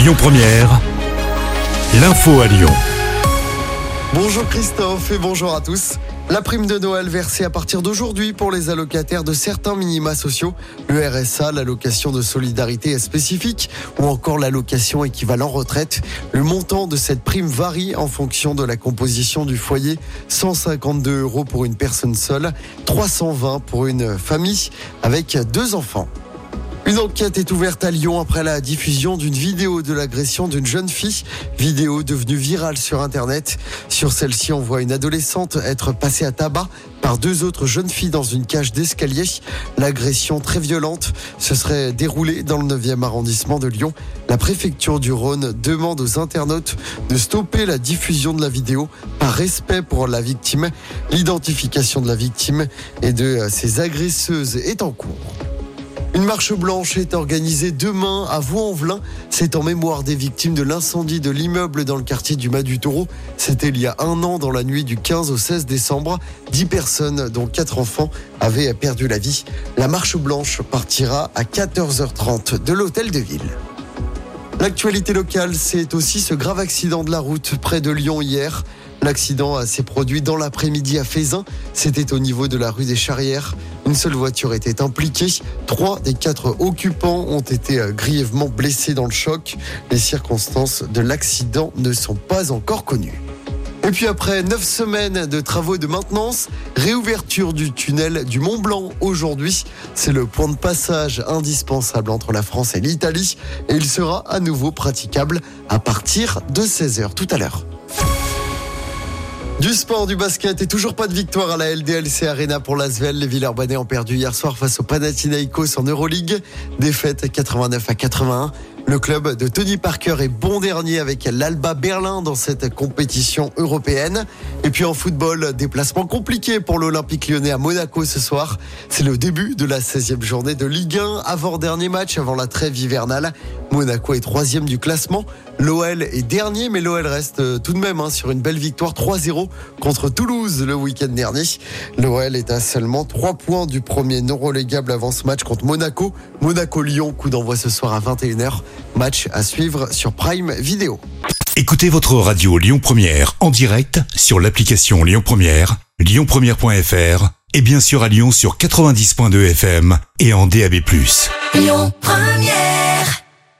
Lyon Première, l'info à Lyon. Bonjour Christophe et bonjour à tous. La prime de Noël versée à partir d'aujourd'hui pour les allocataires de certains minima sociaux, le RSA, l'allocation de solidarité spécifique ou encore l'allocation équivalent retraite. Le montant de cette prime varie en fonction de la composition du foyer. 152 euros pour une personne seule, 320 pour une famille avec deux enfants. Une enquête est ouverte à Lyon après la diffusion d'une vidéo de l'agression d'une jeune fille, vidéo devenue virale sur Internet. Sur celle-ci, on voit une adolescente être passée à tabac par deux autres jeunes filles dans une cage d'escalier. L'agression très violente se serait déroulée dans le 9e arrondissement de Lyon. La préfecture du Rhône demande aux internautes de stopper la diffusion de la vidéo par respect pour la victime. L'identification de la victime et de ses agresseuses est en cours. Une marche blanche est organisée demain à Vaux-en-Velin. C'est en mémoire des victimes de l'incendie de l'immeuble dans le quartier du Mas du Taureau. C'était il y a un an dans la nuit du 15 au 16 décembre. Dix personnes, dont quatre enfants, avaient perdu la vie. La marche blanche partira à 14h30 de l'hôtel de ville. L'actualité locale, c'est aussi ce grave accident de la route près de Lyon hier. L'accident s'est produit dans l'après-midi à Fézin. C'était au niveau de la rue des Charrières. Une seule voiture était impliquée. Trois des quatre occupants ont été euh, grièvement blessés dans le choc. Les circonstances de l'accident ne sont pas encore connues. Et puis après neuf semaines de travaux de maintenance, réouverture du tunnel du Mont Blanc aujourd'hui. C'est le point de passage indispensable entre la France et l'Italie et il sera à nouveau praticable à partir de 16h tout à l'heure. Du sport, du basket et toujours pas de victoire à la LDLC Arena pour l'Asvel. Les Villeurbanais ont perdu hier soir face au Panathinaikos en Euroleague. Défaite 89 à 81. Le club de Tony Parker est bon dernier avec l'Alba Berlin dans cette compétition européenne. Et puis en football, déplacement compliqué pour l'Olympique lyonnais à Monaco ce soir. C'est le début de la 16e journée de Ligue 1, avant-dernier match avant la trêve hivernale. Monaco est troisième du classement. L'OL est dernier, mais l'OL reste euh, tout de même hein, sur une belle victoire 3-0 contre Toulouse le week-end dernier. L'OL est à seulement 3 points du premier non relégable avant ce match contre Monaco. Monaco-Lyon, coup d'envoi ce soir à 21h. Match à suivre sur Prime Vidéo. Écoutez votre radio Lyon Première en direct sur l'application Lyon Première, lyonpremière.fr et bien sûr à Lyon sur 90.2 FM et en DAB+. Lyon Première